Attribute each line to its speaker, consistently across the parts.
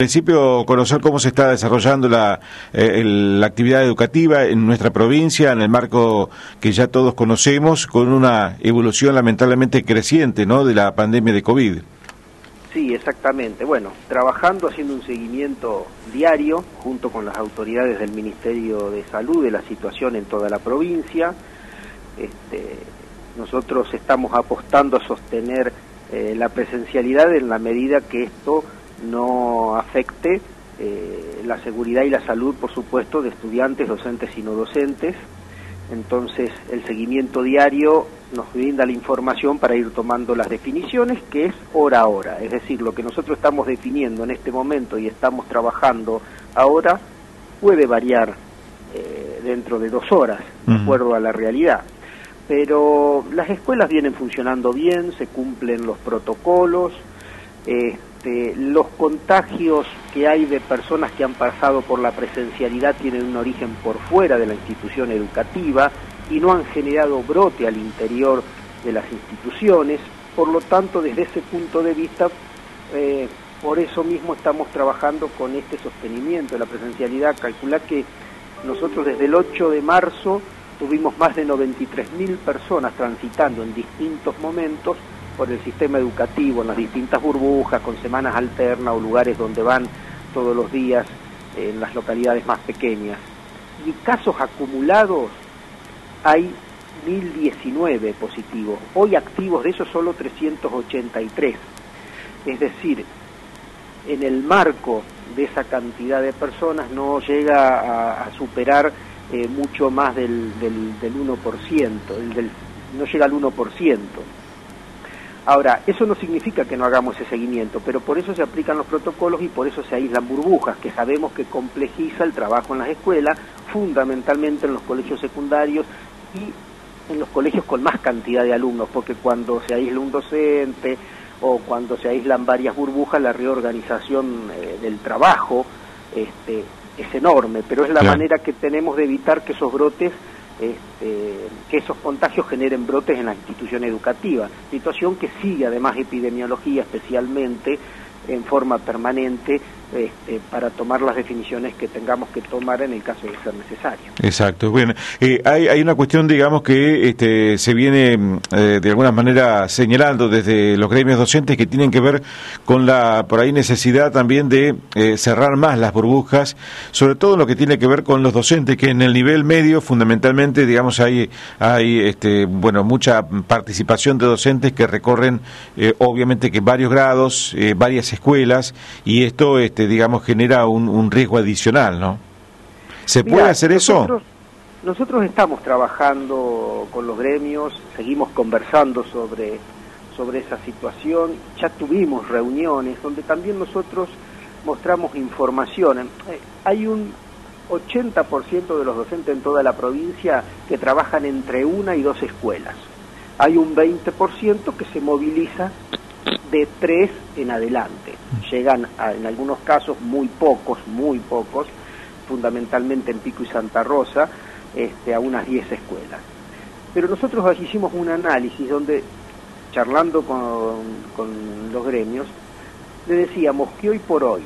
Speaker 1: En principio, conocer cómo se está desarrollando la, eh, la actividad educativa en nuestra provincia, en el marco que ya todos conocemos, con una evolución lamentablemente creciente ¿no? de la pandemia de COVID.
Speaker 2: Sí, exactamente. Bueno, trabajando, haciendo un seguimiento diario junto con las autoridades del Ministerio de Salud de la situación en toda la provincia. Este, nosotros estamos apostando a sostener eh, la presencialidad en la medida que esto no afecte eh, la seguridad y la salud, por supuesto, de estudiantes, docentes y no docentes. Entonces, el seguimiento diario nos brinda la información para ir tomando las definiciones, que es hora a hora. Es decir, lo que nosotros estamos definiendo en este momento y estamos trabajando ahora puede variar eh, dentro de dos horas, de acuerdo a la realidad. Pero las escuelas vienen funcionando bien, se cumplen los protocolos. Eh, este, los contagios que hay de personas que han pasado por la presencialidad tienen un origen por fuera de la institución educativa y no han generado brote al interior de las instituciones. Por lo tanto, desde ese punto de vista, eh, por eso mismo estamos trabajando con este sostenimiento de la presencialidad. Calcula que nosotros desde el 8 de marzo tuvimos más de 93.000 personas transitando en distintos momentos por el sistema educativo en las distintas burbujas, con semanas alternas o lugares donde van todos los días en las localidades más pequeñas. Y casos acumulados hay 1019 positivos. Hoy activos de esos solo 383. Es decir, en el marco de esa cantidad de personas no llega a, superar eh, mucho más del, del, del 1%, del, no llega al 1%. Ahora, eso no significa que no hagamos ese seguimiento, pero por eso se aplican los protocolos y por eso se aíslan burbujas, que sabemos que complejiza el trabajo en las escuelas, fundamentalmente en los colegios secundarios y en los colegios con más cantidad de alumnos, porque cuando se aísla un docente o cuando se aíslan varias burbujas, la reorganización eh, del trabajo este, es enorme, pero es la manera que tenemos de evitar que esos brotes este, que esos contagios generen brotes en la institución educativa, situación que sigue además epidemiología especialmente en forma permanente este, para tomar las definiciones que tengamos que tomar en el caso de ser necesario.
Speaker 1: Exacto. Bueno, eh, hay, hay, una cuestión, digamos, que este, se viene mm, eh, de alguna manera señalando desde los gremios docentes que tienen que ver con la, por ahí, necesidad también de eh, cerrar más las burbujas, sobre todo lo que tiene que ver con los docentes, que en el nivel medio, fundamentalmente, digamos, hay, hay este, bueno, mucha participación de docentes que recorren, obviamente, que varios grados, varias escuelas, y esto, este, digamos, genera un, riesgo adicional, ¿no? ¿Se puede hacer eso?
Speaker 2: Nosotros estamos trabajando con los gremios, seguimos conversando sobre, sobre esa situación, ya tuvimos reuniones donde también nosotros mostramos información. Eh, hay un 80% de los docentes en toda la provincia que trabajan entre una y dos escuelas. Hay un 20% que se moviliza de tres en adelante. Llegan en algunos casos muy pocos, muy pocos, fundamentalmente en Pico y Santa Rosa, este, a unas 10 escuelas. Pero nosotros hicimos un análisis donde, charlando con, con los gremios, le decíamos que hoy por hoy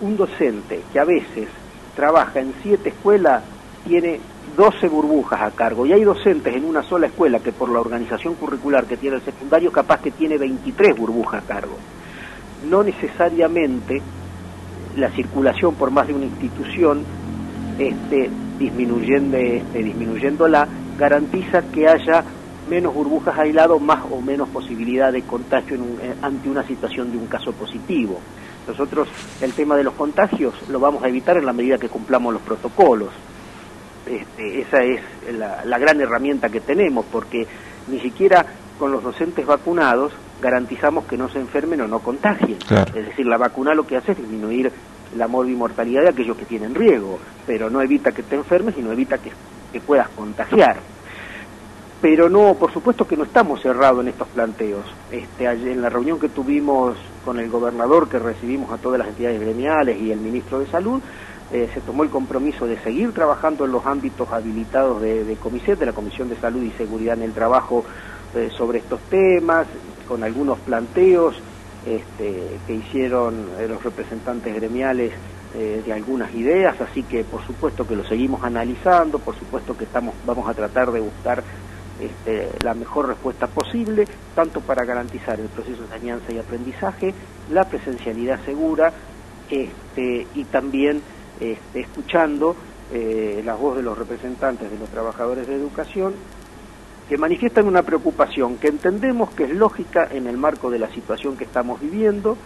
Speaker 2: un docente que a veces trabaja en siete escuelas tiene 12 burbujas a cargo y hay docentes en una sola escuela que por la organización curricular que tiene el secundario capaz que tiene 23 burbujas a cargo. No necesariamente la circulación por más de una institución este, disminuyendo, este, disminuyéndola garantiza que haya menos burbujas aisladas, más o menos posibilidad de contagio eh, ante una situación de un caso positivo. Nosotros el tema de los contagios lo vamos a evitar en la medida que cumplamos los protocolos. Este, esa es la, gran herramienta que tenemos, porque ni siquiera con los docentes vacunados garantizamos que no se enfermen o no contagien. Es decir, la vacuna lo que hace es disminuir la morbimortalidad de aquellos que tienen riesgo, pero no evita que te enfermes y no evita que, puedas contagiar. pero no, por supuesto que no estamos cerrados en estos planteos. Este, en la reunión que tuvimos con el gobernador, que recibimos a todas las entidades gremiales y el ministro de Salud, eh, se tomó el compromiso de seguir trabajando en los ámbitos habilitados de, de de la Comisión de Salud y Seguridad en el Trabajo, eh, sobre estos temas, con algunos planteos este, que hicieron eh, los representantes gremiales de algunas ideas, así que por supuesto que lo seguimos analizando, por supuesto que estamos, vamos a tratar de buscar este, la mejor respuesta posible, tanto para garantizar el proceso de enseñanza y aprendizaje, la presencialidad segura este, y también este, escuchando eh, la voz de los representantes de los trabajadores de educación que manifiestan una preocupación que entendemos que es lógica en el marco de la situación que estamos viviendo,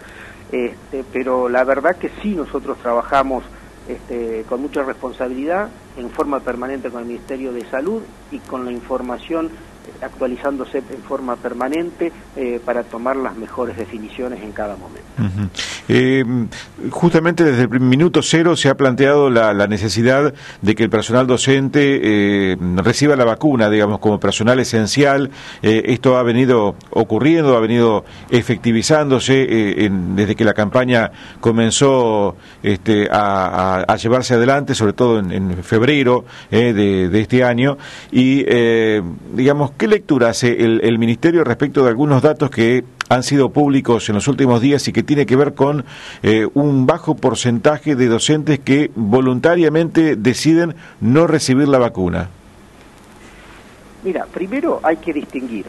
Speaker 2: este, pero la verdad que sí nosotros trabajamos este, con mucha responsabilidad, en forma permanente con el Ministerio de Salud y con la información actualizándose en forma permanente eh, para tomar las mejores definiciones en cada momento.
Speaker 1: Eh, justamente desde el minuto cero se ha planteado la, necesidad de que el personal docente eh, reciba la vacuna, digamos, como personal esencial. esto ha venido ocurriendo, ha venido efectivizándose desde que la campaña comenzó este, a, llevarse adelante, sobre todo en, febrero de, de, este año. Y, digamos, ¿qué lectura hace el, Ministerio respecto de algunos datos que han sido públicos en los últimos días y que tiene que ver con eh, un bajo porcentaje de docentes que voluntariamente deciden no recibir la vacuna?
Speaker 2: Mira, primero hay que distinguir.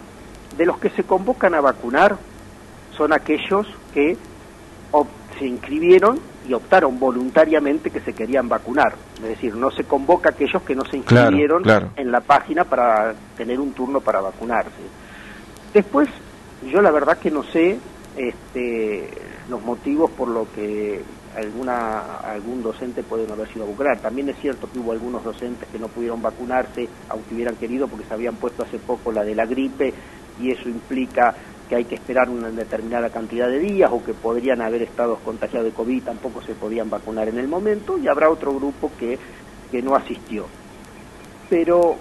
Speaker 2: De los que se convocan a vacunar son aquellos que se inscribieron y optaron voluntariamente que se querían vacunar. Es decir, no se convoca a aquellos que no se inscribieron en la página para tener un turno para vacunarse. Después, yo la verdad que no sé este, los motivos por lo que alguna algún docente puede no haber sido a vacunar. También es cierto que hubo algunos docentes que no pudieron vacunarse, aunque hubieran querido, porque se habían puesto hace poco la de la gripe, y eso implica que hay que esperar una determinada cantidad de días o que podrían haber estado contagiados de COVID tampoco se podían vacunar en el momento, y habrá otro grupo que, que no asistió. Pero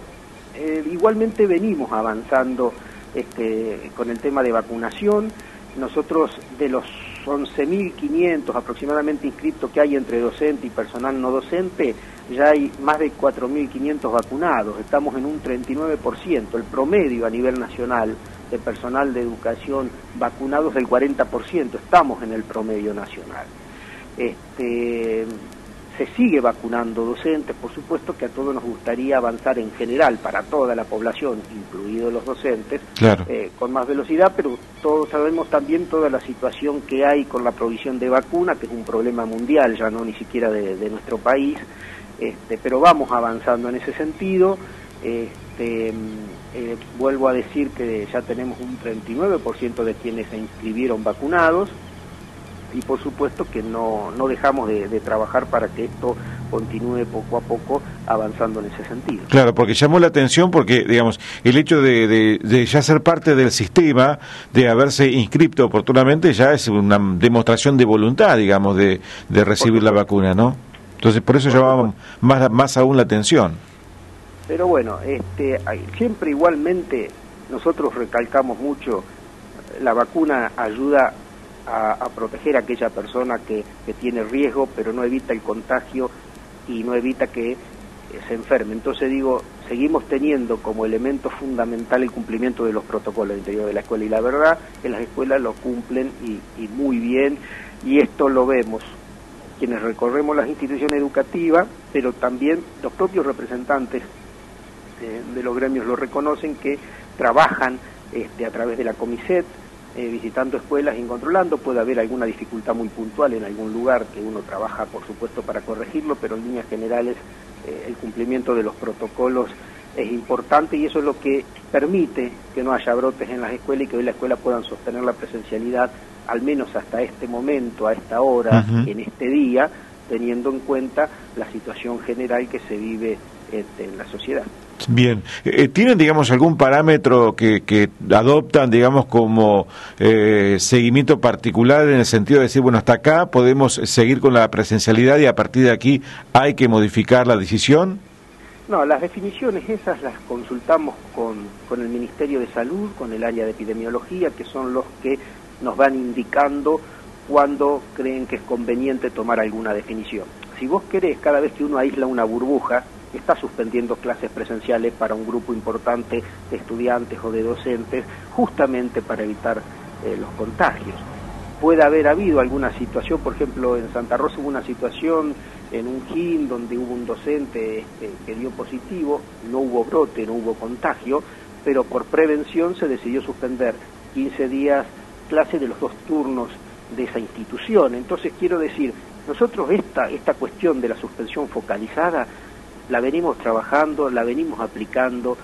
Speaker 2: eh, igualmente venimos avanzando este, con el tema de vacunación. Nosotros de los 11.500 aproximadamente inscritos que hay entre docente y personal no docente, ya hay más de 4.500 vacunados, estamos en un 39%, el promedio a nivel nacional de personal de educación vacunados del 40%, estamos en el promedio nacional. Este, se sigue vacunando docentes, por supuesto que a todos nos gustaría avanzar en general para toda la población, incluidos los docentes, eh, con más velocidad, pero todos sabemos también toda la situación que hay con la provisión de vacuna, que es un problema mundial, ya no ni siquiera de, nuestro país, este, pero vamos avanzando en ese sentido. Este, eh, vuelvo a decir que ya tenemos un 39% de quienes se inscribieron vacunados y por supuesto que no, no dejamos de, trabajar para que esto continúe poco a poco avanzando en ese sentido.
Speaker 1: Claro, porque llamó la atención porque, digamos, el hecho de, de, ya ser parte del sistema, de haberse inscrito oportunamente, ya es una demostración de voluntad, digamos, de, de recibir la vacuna, ¿no? Entonces, por eso llamaba más, más aún la atención.
Speaker 2: Pero bueno, este, siempre igualmente nosotros recalcamos mucho, la vacuna ayuda a, proteger a aquella persona que, tiene riesgo, pero no evita el contagio y no evita que eh, se enferme. Entonces digo, seguimos teniendo como elemento fundamental el cumplimiento de los protocolos interior de la escuela y la verdad que las escuelas lo cumplen y, y muy bien y esto lo vemos quienes recorremos las instituciones educativas, pero también los propios representantes este, de los gremios lo reconocen, que trabajan este, a través de la Comiset, eh, visitando escuelas y controlando. Puede haber alguna dificultad muy puntual en algún lugar que uno trabaja, por supuesto, para corregirlo, pero en líneas generales eh, el cumplimiento de los protocolos es importante y eso es lo que permite que no haya brotes en las escuelas y que hoy las escuelas puedan sostener la presencialidad, al menos hasta este momento, a esta hora, en este día, teniendo en cuenta la situación general que se vive este, en la sociedad.
Speaker 1: Bien, eh, ¿tienen, digamos, algún parámetro que, que adoptan, digamos, como eh, seguimiento particular en el sentido de decir, bueno, hasta acá podemos seguir con la presencialidad y a partir de aquí hay que modificar la decisión?
Speaker 2: No, las definiciones esas las consultamos con, con el Ministerio de Salud, con el área de epidemiología, que son los que nos van indicando cuando creen que es conveniente tomar alguna definición. Si vos querés, cada vez que uno aísla una burbuja, está suspendiendo clases presenciales para un grupo importante de estudiantes o de docentes, justamente para evitar eh, los contagios. Puede haber habido alguna situación, por ejemplo, en Santa Rosa hubo una situación en un GIN donde hubo un docente este, que dio positivo, no hubo brote, no hubo contagio, pero por prevención se decidió suspender 15 días clase de los dos turnos de esa institución. Entonces quiero decir, nosotros esta, esta cuestión de la suspensión focalizada la venimos trabajando, la venimos aplicando.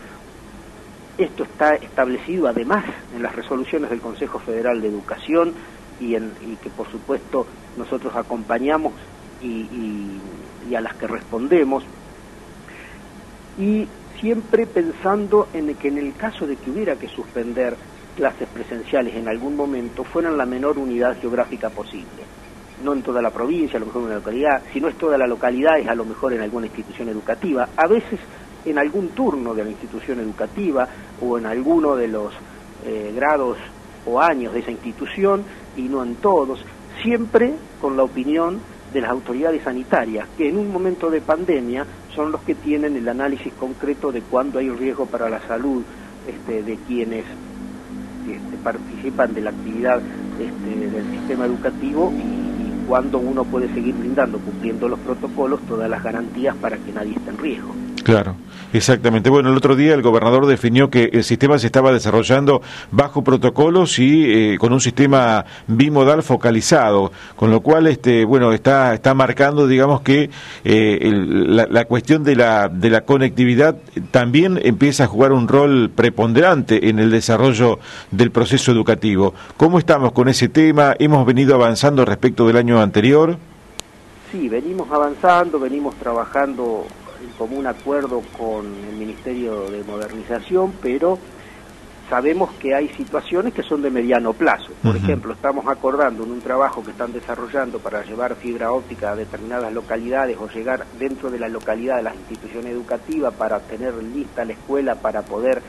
Speaker 2: Esto está establecido además en las resoluciones del Consejo Federal de Educación y, que por supuesto nosotros acompañamos y a las que respondemos. Y siempre pensando en que en el caso de que hubiera que suspender clases presenciales en algún momento fueran la menor unidad geográfica posible. No en toda la provincia, a lo mejor en una localidad, si no es toda la localidad, es a lo mejor en alguna institución educativa, a veces en algún turno de la institución educativa o en alguno de los eh, grados o años de esa institución y no en todos, siempre con la opinión de las autoridades sanitarias, que en un momento de pandemia son los que tienen el análisis concreto de cuándo hay riesgo para la salud este, de quienes este, participan de la actividad este, del sistema educativo y, y cuándo uno puede seguir brindando, cumpliendo los protocolos, todas las garantías para que nadie esté en riesgo.
Speaker 1: Claro, exactamente. Bueno, el otro día el gobernador definió que el sistema se estaba desarrollando bajo protocolos y eh, con un sistema bimodal focalizado, con lo cual, este, bueno, está está marcando, digamos que eh, la, la, cuestión de la de la conectividad también empieza a jugar un rol preponderante en el desarrollo del proceso educativo. ¿Cómo estamos con ese tema? Hemos venido avanzando respecto del año anterior.
Speaker 2: Sí, venimos avanzando, venimos trabajando en común acuerdo con el Ministerio de Modernización, pero sabemos que hay situaciones que son de mediano plazo. Por uh -huh. ejemplo, estamos acordando en un trabajo que están desarrollando para llevar fibra óptica a determinadas localidades o llegar dentro de la localidad de las instituciones educativas para tener lista la escuela para poder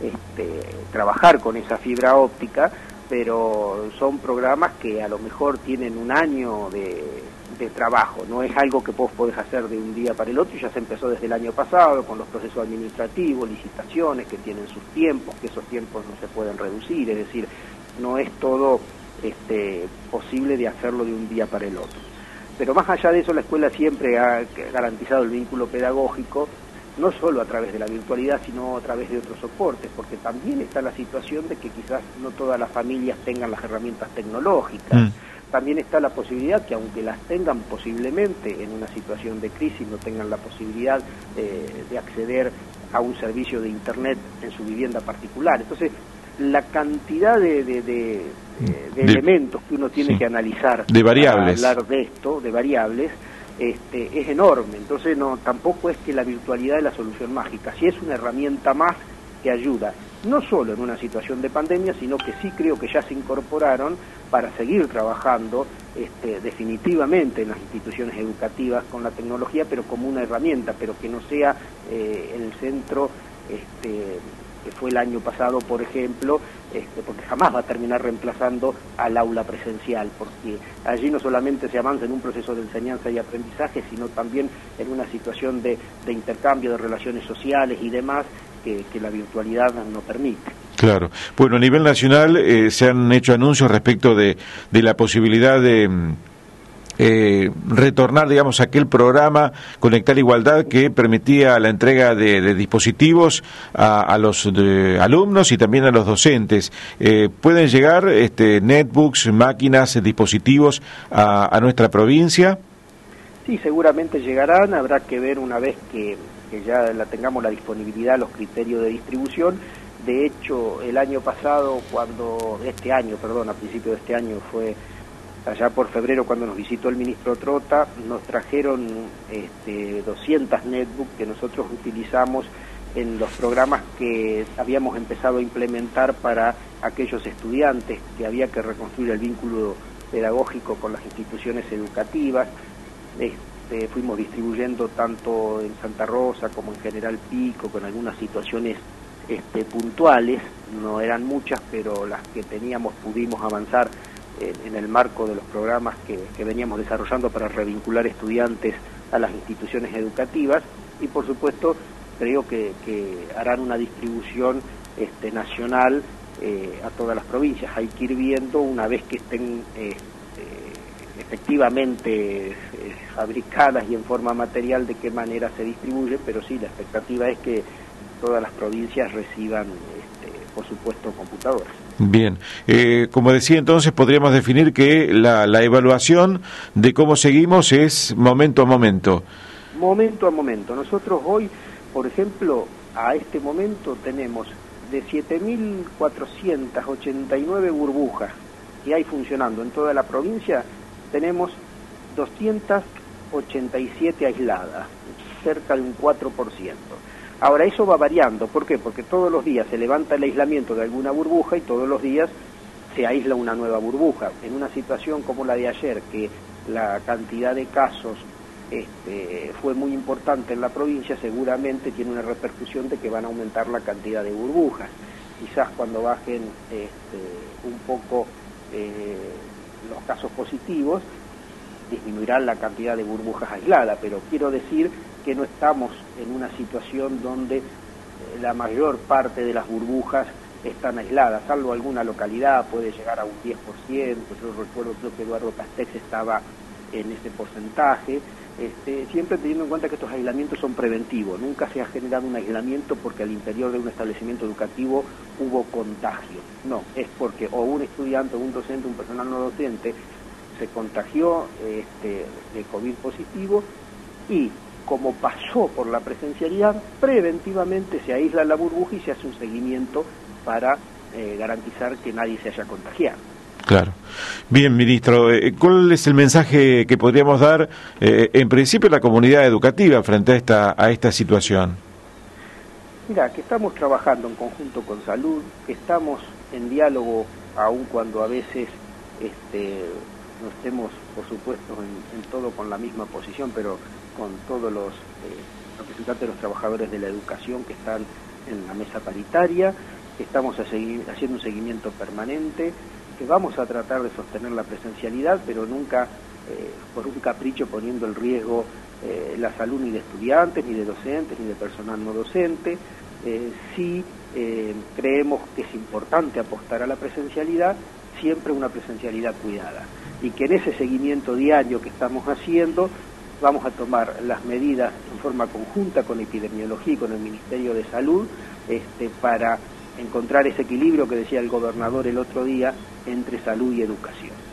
Speaker 2: este, trabajar con esa fibra óptica, pero son programas que a lo mejor tienen un año de de trabajo, no es algo que vos podés hacer de un día para el otro, ya se empezó desde el año pasado con los procesos administrativos, licitaciones que tienen sus tiempos, que esos tiempos no se pueden reducir, es decir, no es todo este, posible de hacerlo de un día para el otro. Pero más allá de eso, la escuela siempre ha garantizado el vínculo pedagógico, no solo a través de la virtualidad, sino a través de otros soportes, porque también está la situación de que quizás no todas las familias tengan las herramientas tecnológicas. Mm también está la posibilidad que aunque las tengan posiblemente en una situación de crisis, no tengan la posibilidad eh, de acceder a un servicio de Internet en su vivienda particular. Entonces, la cantidad de, de, de, eh, de elementos que uno tiene sí, que analizar
Speaker 1: de variables.
Speaker 2: para hablar de esto, de variables, este, es enorme. Entonces, no tampoco es que la virtualidad es la solución mágica, si es una herramienta más que ayuda no solo en una situación de pandemia, sino que sí creo que ya se incorporaron para seguir trabajando este, definitivamente en las instituciones educativas con la tecnología, pero como una herramienta, pero que no sea eh, el centro este, que fue el año pasado, por ejemplo, este, porque jamás va a terminar reemplazando al aula presencial, porque allí no solamente se avanza en un proceso de enseñanza y aprendizaje, sino también en una situación de, intercambio de relaciones sociales y demás, que, la virtualidad no permite.
Speaker 1: Claro. Bueno, a nivel nacional eh, se han hecho anuncios respecto de, de la posibilidad de eh, retornar, digamos, aquel programa Conectar Igualdad que permitía la entrega de, de dispositivos a, a los de, alumnos y también a los docentes. Eh, ¿Pueden llegar este, netbooks, máquinas, dispositivos a, a nuestra provincia?
Speaker 2: Sí, seguramente llegarán. Habrá que ver una vez que que ya la tengamos la disponibilidad, los criterios de distribución. De hecho, el año pasado, cuando, este año, perdón, a principio de este año fue allá por febrero cuando nos visitó el ministro Trota, nos trajeron este, 200 netbooks que nosotros utilizamos en los programas que habíamos empezado a implementar para aquellos estudiantes que había que reconstruir el vínculo pedagógico con las instituciones educativas. este, fuimos distribuyendo tanto en Santa Rosa como en General Pico, con algunas situaciones este, puntuales, no eran muchas, pero las que teníamos pudimos avanzar en, el marco de los programas que, veníamos desarrollando para revincular estudiantes a las instituciones educativas y por supuesto creo que, harán una distribución este, nacional eh, a todas las provincias. Hay que ir viendo una vez que estén este, efectivamente eh, fabricadas y en forma material de qué manera se distribuye, pero sí, la expectativa es que todas las provincias reciban, este, por supuesto, computadoras.
Speaker 1: Bien, eh, como decía entonces, podríamos definir que la, la evaluación de cómo seguimos es momento a momento.
Speaker 2: Momento a momento. Nosotros hoy, por ejemplo, a este momento tenemos de 7.489 burbujas que hay funcionando en toda la provincia, tenemos 287 aisladas, cerca de un 4%. Ahora, eso va variando. ¿Por qué? Porque todos los días se levanta el aislamiento de alguna burbuja y todos los días se aísla una nueva burbuja. En una situación como la de ayer, que la cantidad de casos este, fue muy importante en la provincia, seguramente tiene una repercusión de que van a aumentar la cantidad de burbujas. Quizás cuando bajen este, un poco eh, los casos positivos, disminuirá la cantidad de burbujas aisladas, pero quiero decir que no estamos en una situación donde eh, la mayor parte de las burbujas están aisladas, salvo alguna localidad, puede llegar a un 10%, yo recuerdo creo que Eduardo Castex estaba en ese porcentaje, este, siempre teniendo en cuenta que estos aislamientos son preventivos, nunca se ha generado un aislamiento porque al interior de un establecimiento educativo hubo contagio, no, es porque o un estudiante, un docente, un personal no docente se contagió este, de COVID positivo y como pasó por la presencialidad, preventivamente se aísla la burbuja y se hace un seguimiento para eh, garantizar que nadie se haya contagiado.
Speaker 1: Claro. Bien, ministro, eh, ¿cuál es el mensaje que podríamos dar eh, en principio a la comunidad educativa frente a esta, a esta situación?
Speaker 2: Mira, que estamos trabajando en conjunto con salud, que estamos en diálogo, aun cuando a veces este, no estemos, por supuesto, en, todo con la misma posición, pero con todos los eh, representantes de los trabajadores de la educación que están en la mesa paritaria, estamos haciendo un seguimiento permanente, que vamos a tratar de sostener la presencialidad, pero nunca eh, por un capricho poniendo en riesgo eh, la salud ni de estudiantes, ni de docentes, ni de personal no docente. sí creemos que es importante apostar a la presencialidad, siempre una presencialidad cuidada y que en ese seguimiento diario que estamos haciendo vamos a tomar las medidas en forma conjunta con epidemiología y con el Ministerio de Salud este, para encontrar ese equilibrio que decía el gobernador el otro día entre salud y educación.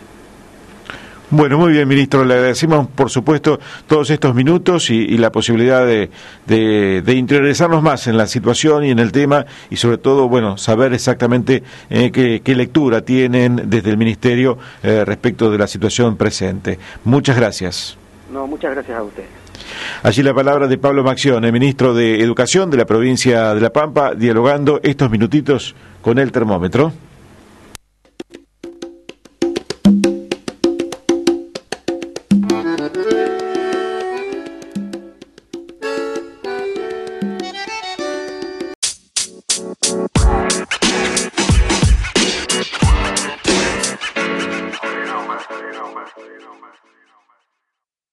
Speaker 1: Bueno, muy bien, ministro. Le agradecemos, por supuesto, todos estos minutos y, la posibilidad de, interesarnos más en la situación y en el tema y, sobre todo, bueno, saber exactamente eh, qué, lectura tienen desde el ministerio eh, respecto de la situación presente. Muchas gracias.
Speaker 2: No, muchas gracias a usted.
Speaker 1: Allí la palabra de Pablo Maxión, el ministro de Educación de la provincia de La Pampa, dialogando estos minutitos con el termómetro.